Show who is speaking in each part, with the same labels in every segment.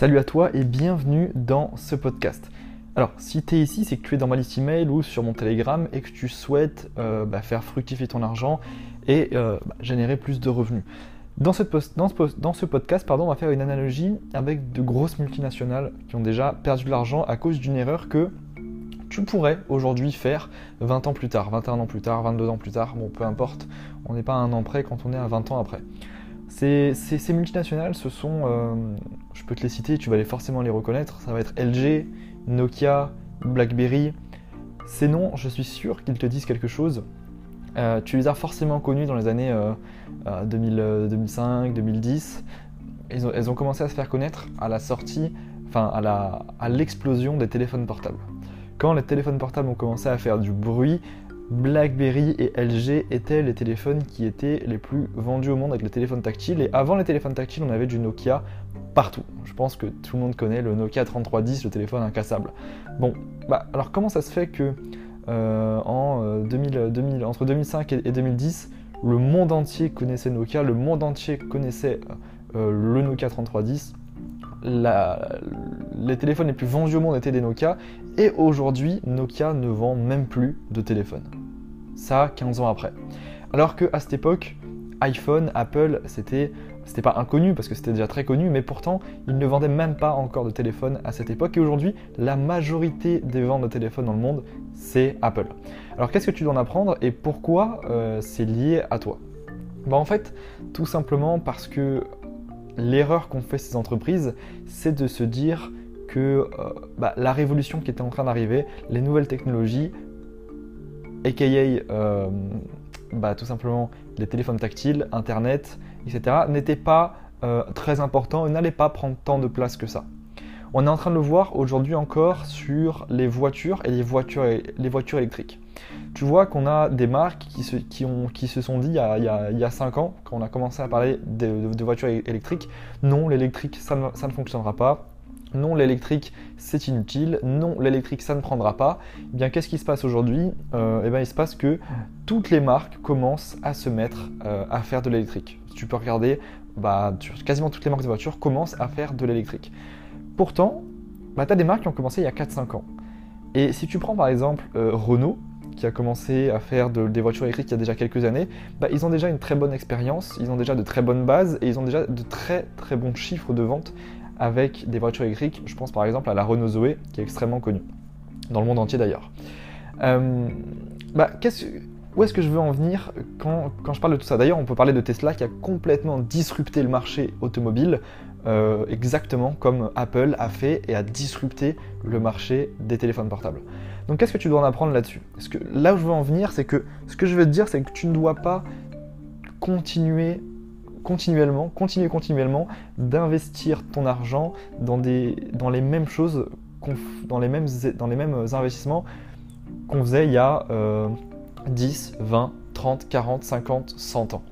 Speaker 1: Salut à toi et bienvenue dans ce podcast. Alors, si tu es ici, c'est que tu es dans ma liste email ou sur mon Telegram et que tu souhaites euh, bah, faire fructifier ton argent et euh, bah, générer plus de revenus. Dans ce, podcast, pardon, on va faire une analogie avec de grosses multinationales qui ont déjà perdu de l'argent à cause d'une erreur que tu pourrais aujourd'hui faire 20 ans plus tard, 21 ans plus tard, 22 ans plus tard, bon peu importe, on n'est pas à un an près quand on est à 20 ans après. Ces, multinationales, ce sont, euh, je peux te les citer, tu vas les forcément les reconnaître, ça va être LG, Nokia, BlackBerry. Ces noms, je suis sûr qu'ils te disent quelque chose. Euh, tu les as forcément connus dans les années 2005, 2010. Euh, elles ont, commencé à se faire connaître à la sortie, enfin à l'explosion des téléphones portables. Quand les téléphones portables ont commencé à faire du bruit, BlackBerry et LG étaient les téléphones qui étaient les plus vendus au monde avec les téléphones tactiles. Et avant les téléphones tactiles, on avait du Nokia partout. Je pense que tout le monde connaît le Nokia 3310, le téléphone incassable. Bon, bah alors comment ça se fait que euh, en 2000, euh, entre 2005 et 2010, le monde entier connaissait Nokia, le monde entier connaissait euh, le Nokia 3310 les téléphones les plus vendus au monde étaient des Nokia, et aujourd'hui, Nokia ne vend même plus de téléphone. Ça, 15 ans après. Alors qu'à cette époque, iPhone, Apple, c'était c'était pas inconnu parce que c'était déjà très connu, mais pourtant ils ne vendaient même pas encore de téléphone à cette époque. Et aujourd'hui, la majorité des ventes de téléphones dans le monde, c'est Apple. Alors qu'est-ce que tu dois en apprendre et pourquoi euh, c'est lié à toi? Bah En fait, tout simplement parce que l'erreur qu'ont fait ces entreprises, c'est de se dire que euh, bah, la révolution qui était en train d'arriver, les nouvelles technologies, aka euh, bah, tout simplement les téléphones tactiles, Internet, etc., n'étaient pas euh, très importants et n'allaient pas prendre tant de place que ça. On est en train de le voir aujourd'hui encore sur les voitures et les voitures, électriques. Tu vois qu'on a des marques qui se, sont dit il y, a, il, y a, 5 ans, quand on a commencé à parler de, voitures électriques, non, l'électrique, ça ne fonctionnera pas. Non, l'électrique, c'est inutile. Non, l'électrique, ça ne prendra pas. Eh bien, qu'est-ce qui se passe aujourd'hui? Euh, Eh bien, il se passe que toutes les marques commencent à se mettre euh, à faire de l'électrique. Tu peux regarder, bah, quasiment toutes les marques de voitures commencent à faire de l'électrique. Pourtant, bah, tu as des marques qui ont commencé il y a 4-5 ans. Et si tu prends par exemple euh, Renault, qui a commencé à faire des voitures électriques il y a déjà quelques années, bah, ils ont déjà une très bonne expérience, ils ont déjà de très bonnes bases et ils ont déjà de très très bons chiffres de vente avec des voitures électriques. Je pense par exemple à la Renault Zoé, qui est extrêmement connue, dans le monde entier d'ailleurs. Euh, bah, où est-ce que je veux en venir quand, quand je parle de tout ça? D'ailleurs, on peut parler de Tesla qui a complètement disrupté le marché automobile euh, exactement comme Apple a fait et a disrupté le marché des téléphones portables. Donc qu'est-ce que tu dois en apprendre là-dessus? Là où je veux en venir, c'est que ce que je veux te dire, c'est que tu ne dois pas continuer continuellement, continuer continuellement d'investir ton argent dans, les mêmes choses, dans les mêmes, investissements qu'on faisait il y a 10, 20, 30, 40, 50, 100 ans.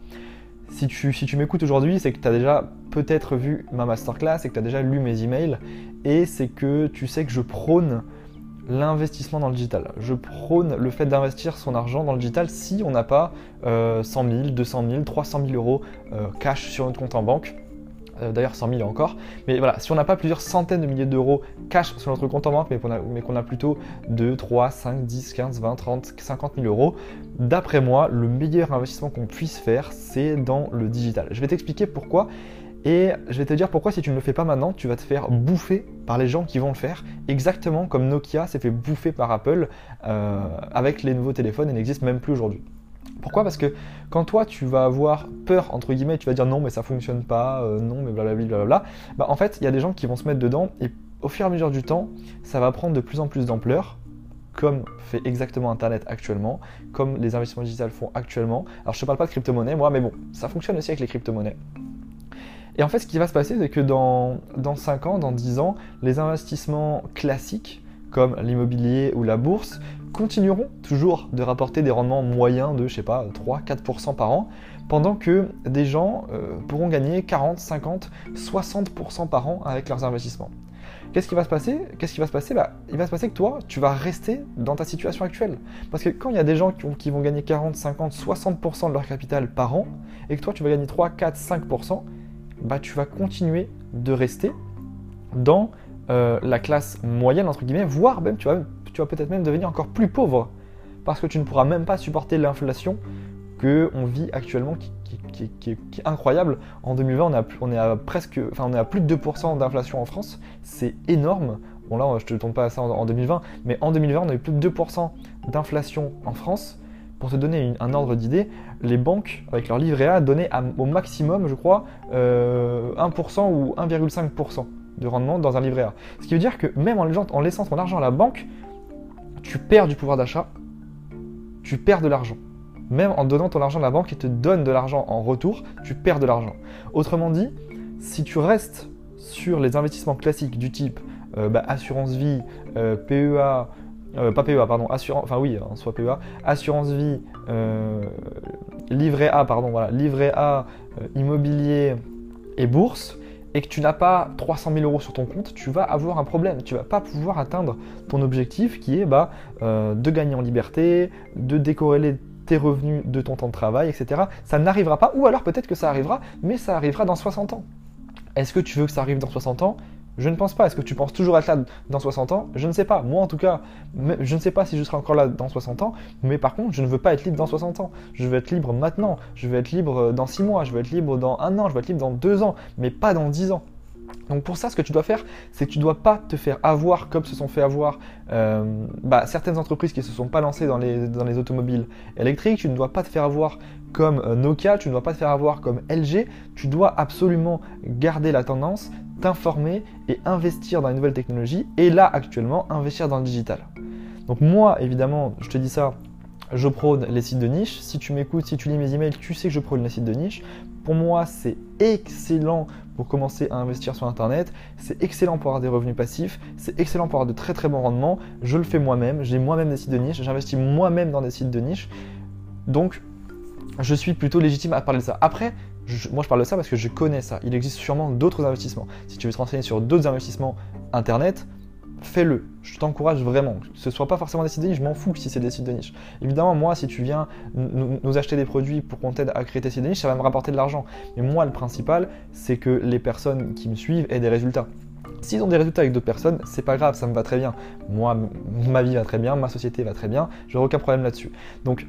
Speaker 1: Si tu, si tu m'écoutes aujourd'hui, c'est que tu as déjà peut-être vu ma masterclass et que tu as déjà lu mes emails et c'est que tu sais que je prône l'investissement dans le digital. Je prône le fait d'investir son argent dans le digital si on n'a pas 100 000, 200 000, 300 000 euros euh, cash sur notre compte en banque. Euh, d'ailleurs 100 000 encore. Mais voilà, si on n'a pas plusieurs centaines de milliers d'euros cash sur notre compte en banque, mais qu'on a, a, plutôt 2, 3, 5, 10, 15, 20, 30, 50 000 euros, d'après moi, le meilleur investissement qu'on puisse faire, c'est dans le digital. Je vais t'expliquer pourquoi. Et je vais te dire pourquoi si tu ne le fais pas maintenant, tu vas te faire bouffer par les gens qui vont le faire, exactement comme Nokia s'est fait bouffer par Apple euh, avec les nouveaux téléphones et n'existe même plus aujourd'hui. Pourquoi? Parce que quand toi tu vas avoir peur, entre guillemets, tu vas dire non mais ça fonctionne pas, euh, non mais blablabla, blablabla, bah en fait il y a des gens qui vont se mettre dedans et au fur et à mesure du temps, ça va prendre de plus en plus d'ampleur, comme fait exactement Internet actuellement, comme les investissements digitaux font actuellement. Alors je ne parle pas de crypto-monnaie moi, mais bon, ça fonctionne aussi avec les crypto-monnaies. Et en fait, ce qui va se passer, c'est que dans, dans 5 ans, dans 10 ans, les investissements classiques, comme l'immobilier ou la bourse, continueront toujours de rapporter des rendements moyens de, je sais pas, 3-4% par an, pendant que des gens euh, pourront gagner 40, 50, 60% par an avec leurs investissements. Qu'est-ce qui va se passer? Qu'est-ce qui va se passer? Bah, Il va se passer que toi, tu vas rester dans ta situation actuelle. Parce que quand il y a des gens qui, vont gagner 40, 50, 60% de leur capital par an, et que toi, tu vas gagner 3, 4, 5%, bah, tu vas continuer de rester dans euh, la classe moyenne, entre guillemets, voire même tu vas, tu vas peut-être même devenir encore plus pauvre parce que tu ne pourras même pas supporter l'inflation que on vit actuellement qui, est incroyable. En 2020, on, on, est à presque, enfin, on est à plus de 2% d'inflation en France. C'est énorme. Bon là, je ne te tourne pas à ça en, 2020, mais en 2020, on a eu plus de 2% d'inflation en France. Pour te donner un ordre d'idée, les banques, avec leur livret A, donnaient au maximum, je crois, 1% euh, ou 1,5% de rendement dans un livret A. Ce qui veut dire que même en, laissant ton argent à la banque, tu perds du pouvoir d'achat, tu perds de l'argent. Même en donnant ton argent à la banque, ils te donne de l'argent en retour, tu perds de l'argent. Autrement dit, si tu restes sur les investissements classiques du type euh, bah, assurance vie, euh, PEA, euh, pas PEA, pardon, assurance, enfin oui, hein, soit PEA, assurance vie, livret A, pardon, voilà, livret A, immobilier et bourse, et que tu n'as pas 300 000 euros sur ton compte, tu vas avoir un problème. Tu vas pas pouvoir atteindre ton objectif qui est bah, de gagner en liberté, de décorréler tes revenus de ton temps de travail, etc. Ça n'arrivera pas, ou alors peut-être que ça arrivera, mais ça arrivera dans 60 ans. Est-ce que tu veux que ça arrive dans 60 ans? Je ne pense pas. Est-ce que tu penses toujours être là dans 60 ans? Je ne sais pas. Moi, en tout cas, je ne sais pas si je serai encore là dans 60 ans. Mais par contre, je ne veux pas être libre dans 60 ans. Je veux être libre maintenant. Je veux être libre euh, dans 6 mois. Je veux être libre dans un an. Je veux être libre dans 2 ans. Mais pas dans 10 ans. Donc pour ça, ce que tu dois faire, c'est que tu ne dois pas te faire avoir comme se sont fait avoir euh, bah, certaines entreprises qui ne se sont pas lancées dans les, dans les, automobiles électriques. Tu ne dois pas te faire avoir comme euh, Nokia, tu ne dois pas te faire avoir comme LG. Tu dois absolument garder la tendance, t'informer et investir dans les nouvelles technologies. Et là, actuellement, investir dans le digital. Donc moi, évidemment, je te dis ça, je prône les sites de niche. Si tu m'écoutes, si tu lis mes emails, tu sais que je prône les sites de niche. Pour moi, c'est excellent pour commencer à investir sur Internet. C'est excellent pour avoir des revenus passifs. C'est excellent pour avoir de très très bons rendements. Je le fais moi-même. J'ai moi-même des sites de niche. J'investis moi-même dans des sites de niche. Donc, je suis plutôt légitime à parler de ça. Après, moi je parle de ça parce que je connais ça. Il existe sûrement d'autres investissements. Si tu veux te renseigner sur d'autres investissements Internet, fais-le. Je t'encourage vraiment. Que ce soit pas forcément des sites de niche, je m'en fous si c'est des sites de niche. Évidemment, moi, si tu viens nous, acheter des produits pour qu'on t'aide à créer tes sites de niche, ça va me rapporter de l'argent. Mais moi, le principal, c'est que les personnes qui me suivent aient des résultats. S'ils ont des résultats avec d'autres personnes, c'est pas grave, ça me va très bien. Moi, ma vie va très bien, ma société va très bien, j'aurai aucun problème là-dessus. Donc,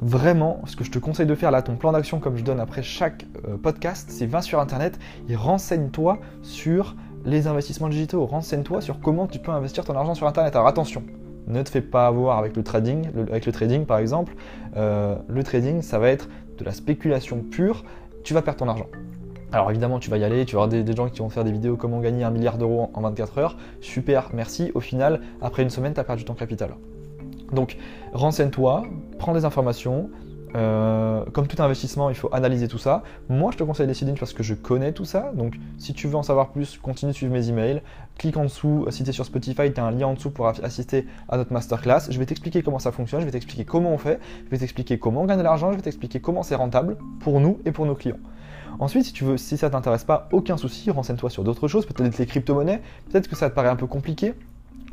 Speaker 1: vraiment, ce que je te conseille de faire là, ton plan d'action, comme je donne après chaque euh, podcast, c'est va sur internet et renseigne-toi sur les investissements digitaux. Renseigne-toi sur comment tu peux investir ton argent sur Internet. Alors attention, ne te fais pas avoir avec le trading. avec le trading, par exemple, euh, le trading, ça va être de la spéculation pure. Tu vas perdre ton argent. Alors évidemment, tu vas y aller, tu vas avoir des, gens qui vont faire des vidéos comment gagner un milliard d'euros en 24 heures. Super, merci. Au final, après une semaine, tu as perdu ton capital. Donc, renseigne-toi, prends des informations, euh, comme tout investissement, il faut analyser tout ça. Moi, je te conseille Decidim parce que je connais tout ça. Donc, si tu veux en savoir plus, continue de suivre mes emails. Clique en dessous. Si tu es sur Spotify, tu as un lien en dessous pour assister à notre masterclass. Je vais t'expliquer comment ça fonctionne. Je vais t'expliquer comment on fait. Je vais t'expliquer comment on gagne de l'argent. Je vais t'expliquer comment c'est rentable pour nous et pour nos clients. Ensuite, si tu veux, si ça t'intéresse pas, aucun souci, renseigne-toi sur d'autres choses, peut-être les crypto-monnaies, peut-être que ça te paraît un peu compliqué.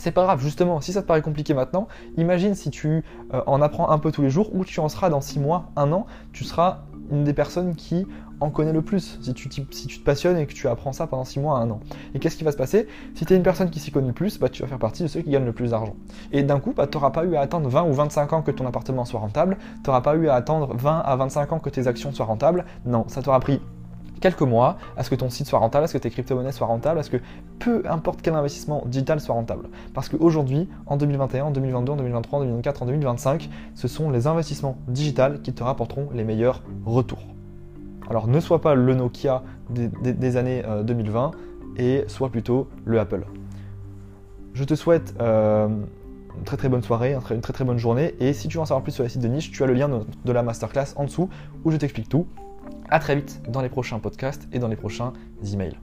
Speaker 1: C'est pas grave, justement, si ça te paraît compliqué maintenant, imagine si tu euh, en apprends un peu tous les jours ou tu en seras dans 6 mois, 1 an, tu seras une des personnes qui en connaît le plus. Si tu, te passionnes et que tu apprends ça pendant 6 mois, 1 an. Et qu'est-ce qui va se passer? Si tu es une personne qui s'y connaît le plus, bah, tu vas faire partie de ceux qui gagnent le plus d'argent. Et d'un coup, bah, tu n'auras pas eu à attendre 20 ou 25 ans que ton appartement soit rentable, tu n'auras pas eu à attendre 20 à 25 ans que tes actions soient rentables. Non, ça t'aura pris quelques mois à ce que ton site soit rentable, à ce que tes crypto-monnaies soient rentables, à ce que peu importe quel investissement digital soit rentable. Parce qu'aujourd'hui, en 2021, en 2022, en 2023, en 2024, en 2025, ce sont les investissements digitales qui te rapporteront les meilleurs retours. Alors ne sois pas le Nokia des, années 2020 euh, et sois plutôt le Apple. Je te souhaite euh, une très très bonne soirée, une très très bonne journée. Et si tu veux en savoir plus sur les sites de niche, tu as le lien de la masterclass en dessous où je t'explique tout. A très vite dans les prochains podcasts et dans les prochains emails.